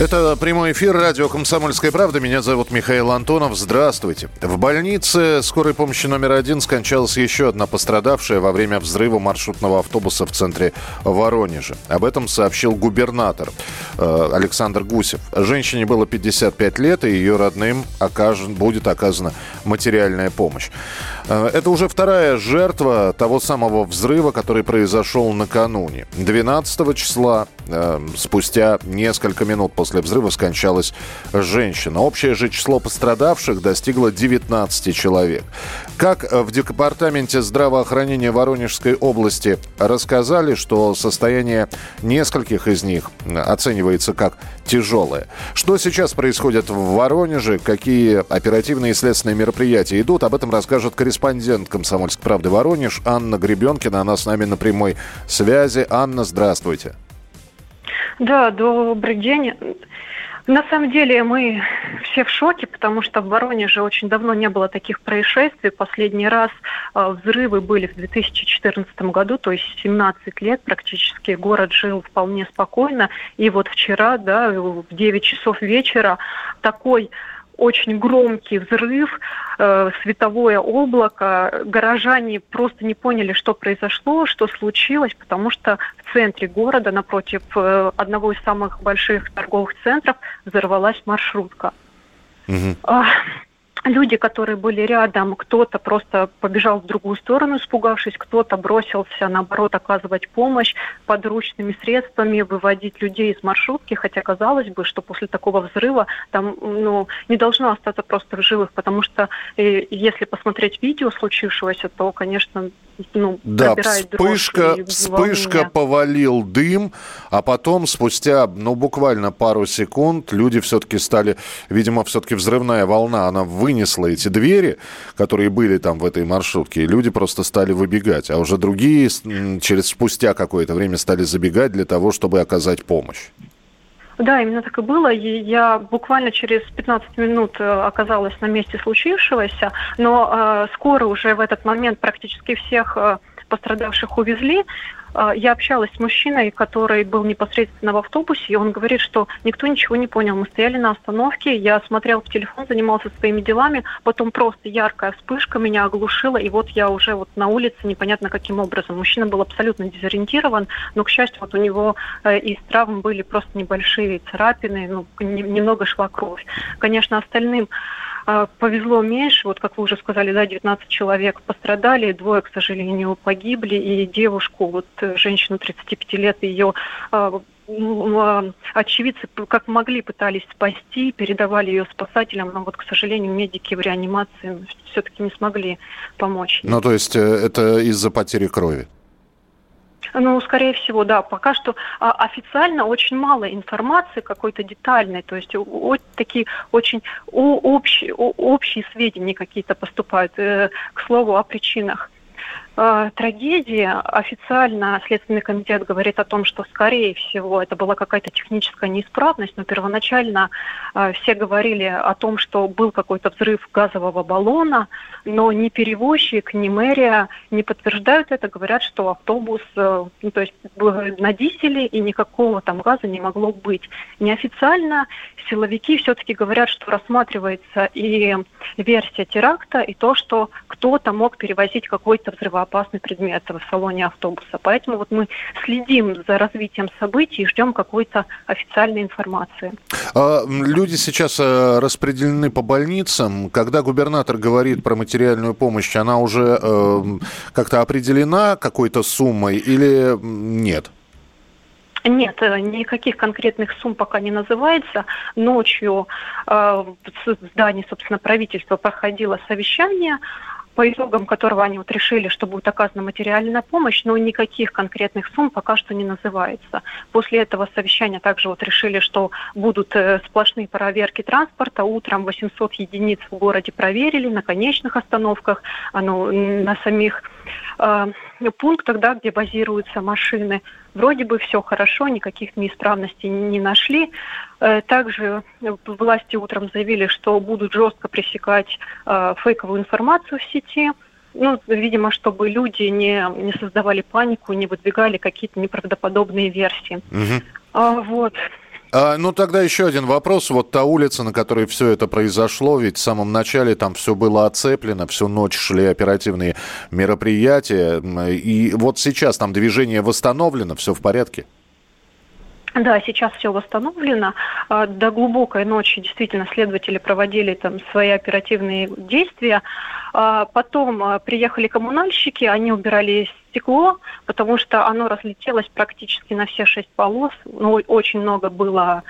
Это прямой эфир радио «Комсомольская правда». Меня зовут Михаил Антонов. Здравствуйте. В больнице скорой помощи номер один скончалась еще одна пострадавшая во время взрыва маршрутного автобуса в центре Воронежа. Об этом сообщил губернатор э, Александр Гусев. Женщине было 55 лет, и ее родным окажен, будет оказана материальная помощь. Э, это уже вторая жертва того самого взрыва, который произошел накануне. 12 числа, спустя несколько минут после взрыва скончалась женщина. Общее же число пострадавших достигло 19 человек. Как в Департаменте здравоохранения Воронежской области рассказали, что состояние нескольких из них оценивается как тяжелое. Что сейчас происходит в Воронеже, какие оперативные и следственные мероприятия идут, об этом расскажет корреспондент «Комсомольской правды» Воронеж Анна Гребенкина. Она с нами на прямой связи. Анна, здравствуйте. Да, добрый день. На самом деле мы все в шоке, потому что в Воронеже очень давно не было таких происшествий. Последний раз э, взрывы были в 2014 году, то есть 17 лет практически город жил вполне спокойно. И вот вчера, да, в 9 часов вечера такой очень громкий взрыв, э, световое облако. Горожане просто не поняли, что произошло, что случилось, потому что в центре города, напротив э, одного из самых больших торговых центров, взорвалась маршрутка. Угу люди, которые были рядом, кто-то просто побежал в другую сторону, испугавшись, кто-то бросился, наоборот, оказывать помощь подручными средствами, выводить людей из маршрутки, хотя казалось бы, что после такого взрыва там ну, не должно остаться просто в живых, потому что э, если посмотреть видео случившегося, то, конечно, ну, да, вспышка, вспышка повалил дым, а потом спустя, ну, буквально пару секунд люди все-таки стали, видимо, все-таки взрывная волна, она вынесла эти двери, которые были там в этой маршрутке, и люди просто стали выбегать, а уже другие через спустя какое-то время стали забегать для того, чтобы оказать помощь. Да, именно так и было. Я буквально через 15 минут э, оказалась на месте случившегося, но э, скоро уже в этот момент практически всех э, пострадавших увезли. А, я общалась с мужчиной, который был непосредственно в автобусе, и он говорит, что никто ничего не понял. Мы стояли на остановке, я смотрел в телефон, занимался своими делами, потом просто яркая вспышка меня оглушила, и вот я уже вот на улице непонятно каким образом. Мужчина был абсолютно дезориентирован, но, к счастью, вот у него э, из травм были просто небольшие царапины, ну, немного шла кровь. Конечно, остальным повезло меньше, вот как вы уже сказали, да, 19 человек пострадали, двое, к сожалению, погибли, и девушку, вот женщину 35 лет, ее а, а, очевидцы как могли пытались спасти, передавали ее спасателям, но вот, к сожалению, медики в реанимации все-таки не смогли помочь. Ну, то есть э, это из-за потери крови? Ну, скорее всего, да. Пока что а, официально очень мало информации какой-то детальной, то есть такие очень общие, общие сведения какие-то поступают, э, к слову, о причинах. Э, трагедия. Официально Следственный комитет говорит о том, что, скорее всего, это была какая-то техническая неисправность, но первоначально э, все говорили о том, что был какой-то взрыв газового баллона, но ни перевозчик, ни мэрия не подтверждают это, говорят, что автобус, э, ну, то есть на дизеле и никакого там газа не могло быть. Неофициально силовики все-таки говорят, что рассматривается и версия теракта, и то, что кто-то мог перевозить какой-то взрывоопасный опасный предмет в салоне автобуса. Поэтому вот мы следим за развитием событий и ждем какой-то официальной информации. А, люди сейчас э, распределены по больницам. Когда губернатор говорит про материальную помощь, она уже э, как-то определена какой-то суммой или нет? Нет, э, никаких конкретных сумм пока не называется. Ночью э, в здании, собственно, правительства проходило совещание по итогам которого они вот решили, что будет оказана материальная помощь, но никаких конкретных сумм пока что не называется. После этого совещания также вот решили, что будут э, сплошные проверки транспорта. Утром 800 единиц в городе проверили на конечных остановках, а ну, на самих э, пунктах, да, где базируются машины. Вроде бы все хорошо, никаких неисправностей не нашли. Э, также власти утром заявили, что будут жестко пресекать э, фейковую информацию в сети. Ну, видимо, чтобы люди не, не создавали панику, не выдвигали какие-то неправдоподобные версии. Угу. А, вот. А, ну, тогда еще один вопрос. Вот та улица, на которой все это произошло, ведь в самом начале там все было оцеплено, всю ночь шли оперативные мероприятия. И вот сейчас там движение восстановлено, все в порядке? Да, сейчас все восстановлено. А, до глубокой ночи действительно следователи проводили там свои оперативные действия. А, потом а, приехали коммунальщики, они убирали стекло, потому что оно разлетелось практически на все шесть полос. Ну, очень много было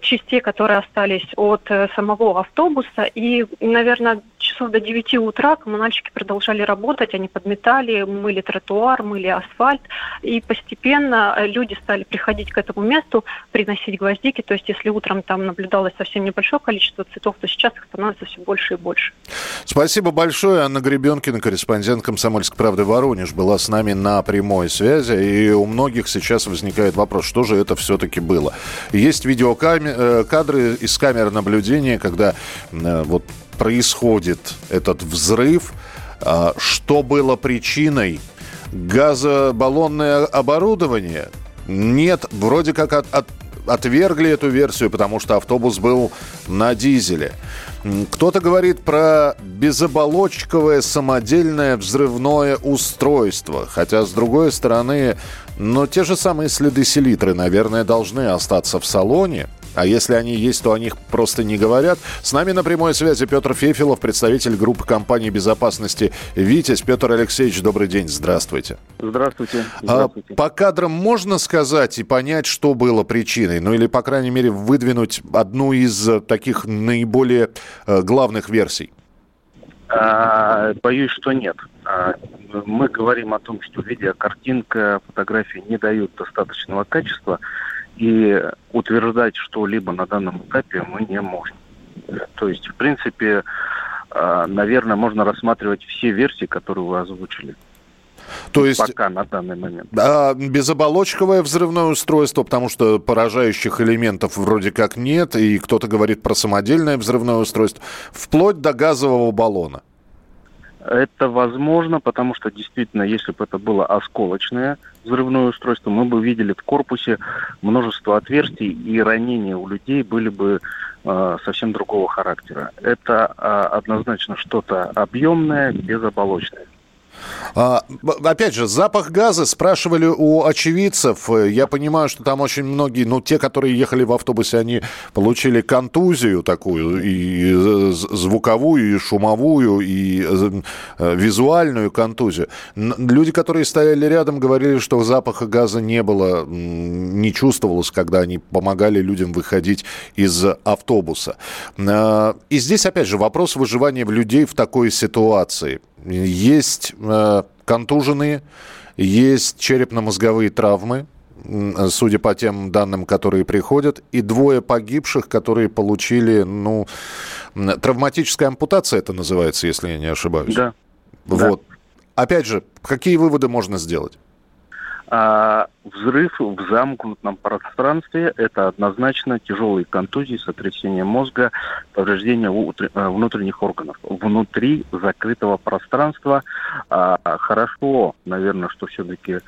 частей, которые остались от э, самого автобуса. И, наверное, часов до 9 утра коммунальщики продолжали работать, они подметали, мыли тротуар, мыли асфальт, и постепенно э, люди стали приходить к этому месту, приносить гвоздики, то есть если утром там наблюдалось совсем небольшое количество цветов, то сейчас их становится все больше и больше. Спасибо большое. Анна Гребенкина, корреспондент «Комсомольской правды» Воронеж, была с нами на прямой связи, и у многих сейчас возникает вопрос, что же это все-таки было. Есть видеокадры э, из камер наблюдения, когда э, вот происходит этот взрыв, а, что было причиной? Газобаллонное оборудование? Нет, вроде как от, от, отвергли эту версию, потому что автобус был на дизеле. Кто-то говорит про безоболочковое самодельное взрывное устройство. Хотя, с другой стороны, но те же самые следы селитры, наверное, должны остаться в салоне. А если они есть, то о них просто не говорят. С нами на прямой связи Петр Фефилов, представитель группы компании безопасности «Витязь». Петр Алексеевич, добрый день, здравствуйте. Здравствуйте. здравствуйте. А, по кадрам можно сказать и понять, что было причиной? Ну или, по крайней мере, выдвинуть одну из таких наиболее э, главных версий? А, боюсь, что нет. А, мы говорим о том, что видеокартинка, фотографии не дают достаточного качества. И утверждать что-либо на данном этапе мы не можем. То есть, в принципе, а, наверное, можно рассматривать все версии, которые вы озвучили. То есть пока на данный момент. А безоболочковое взрывное устройство, потому что поражающих элементов вроде как нет, и кто-то говорит про самодельное взрывное устройство, вплоть до газового баллона. Это возможно, потому что действительно, если бы это было осколочное взрывное устройство, мы бы видели в корпусе множество отверстий, и ранения у людей были бы э, совсем другого характера. Это э, однозначно что-то объемное, безоболочное. А, опять же, запах газа спрашивали у очевидцев. Я понимаю, что там очень многие, ну, те, которые ехали в автобусе, они получили контузию такую, и звуковую, и шумовую, и э, визуальную контузию. Люди, которые стояли рядом, говорили, что запаха газа не было, не чувствовалось, когда они помогали людям выходить из автобуса. А, и здесь, опять же, вопрос выживания людей в такой ситуации – есть э, контуженные, есть черепно-мозговые травмы, судя по тем данным, которые приходят, и двое погибших, которые получили, ну, травматическая ампутация это называется, если я не ошибаюсь. Да. Вот. Да. Опять же, какие выводы можно сделать? А взрыв в замкнутом пространстве – это однозначно тяжелые контузии, сотрясение мозга, повреждение э, внутренних органов. Внутри закрытого пространства а, хорошо, наверное, что все-таки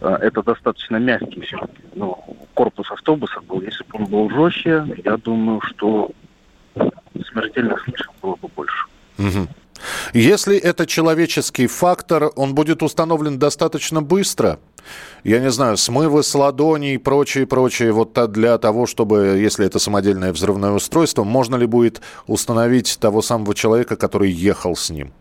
а, это достаточно мягкий все-таки ну, корпус автобуса был. Если бы он был жестче, я думаю, что смертельных случаев было бы больше. Угу. Если это человеческий фактор, он будет установлен достаточно быстро. Я не знаю, смывы с ладоней и прочее, прочее, вот для того, чтобы, если это самодельное взрывное устройство, можно ли будет установить того самого человека, который ехал с ним?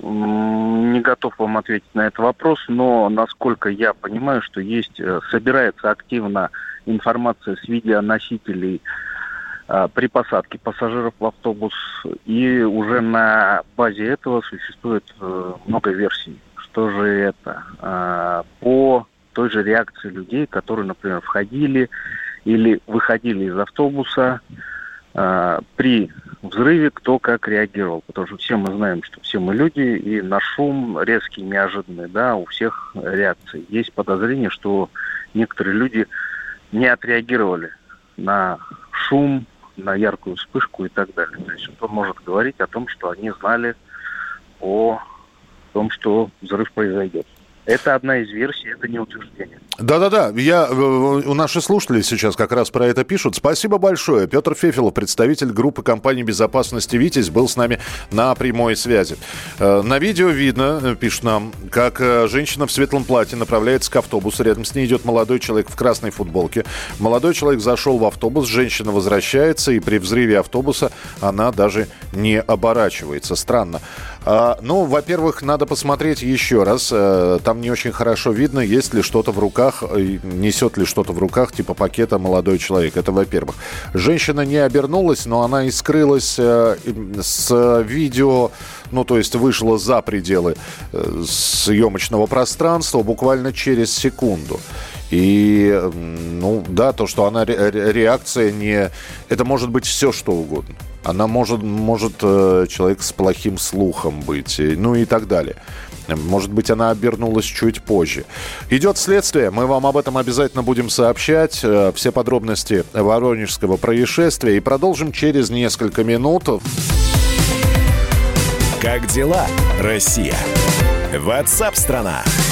Не готов вам ответить на этот вопрос, но насколько я понимаю, что есть, э, собирается активно информация с видеоносителей а, при посадке пассажиров в автобус. И уже на базе этого существует э, много версий. Что же это? А, по той же реакции людей, которые, например, входили или выходили из автобуса а, при взрыве кто как реагировал, потому что все мы знаем, что все мы люди, и на шум резкий, неожиданный, да, у всех реакции. Есть подозрение, что некоторые люди не отреагировали на шум, на яркую вспышку и так далее. То есть он может говорить о том, что они знали о том, что взрыв произойдет. Это одна из версий, это не утверждение. Да-да-да, я, э, у наших слушателей сейчас как раз про это пишут. Спасибо большое. Петр Фефилов, представитель группы компании безопасности «Витязь», был с нами на прямой связи. Э, на видео видно, э, пишет нам, как женщина в светлом платье направляется к автобусу. Рядом с ней идет молодой человек в красной футболке. Молодой человек зашел в автобус, женщина возвращается, и при взрыве автобуса она даже не оборачивается. Странно. А, ну, во-первых, надо посмотреть еще раз. А, там не очень хорошо видно, есть ли что-то в руках, несет ли что-то в руках, типа пакета молодой человек. Это во-первых. Женщина не обернулась, но она и скрылась а, с видео, ну, то есть вышла за пределы э, съемочного пространства буквально через секунду. И, ну, да, то, что она реакция не... Это может быть все, что угодно. Она может, может э, человек с плохим слухом быть, ну и так далее. Может быть, она обернулась чуть позже. Идет следствие. Мы вам об этом обязательно будем сообщать. Э, все подробности Воронежского происшествия. И продолжим через несколько минут. Как дела, Россия? Ватсап-страна! страна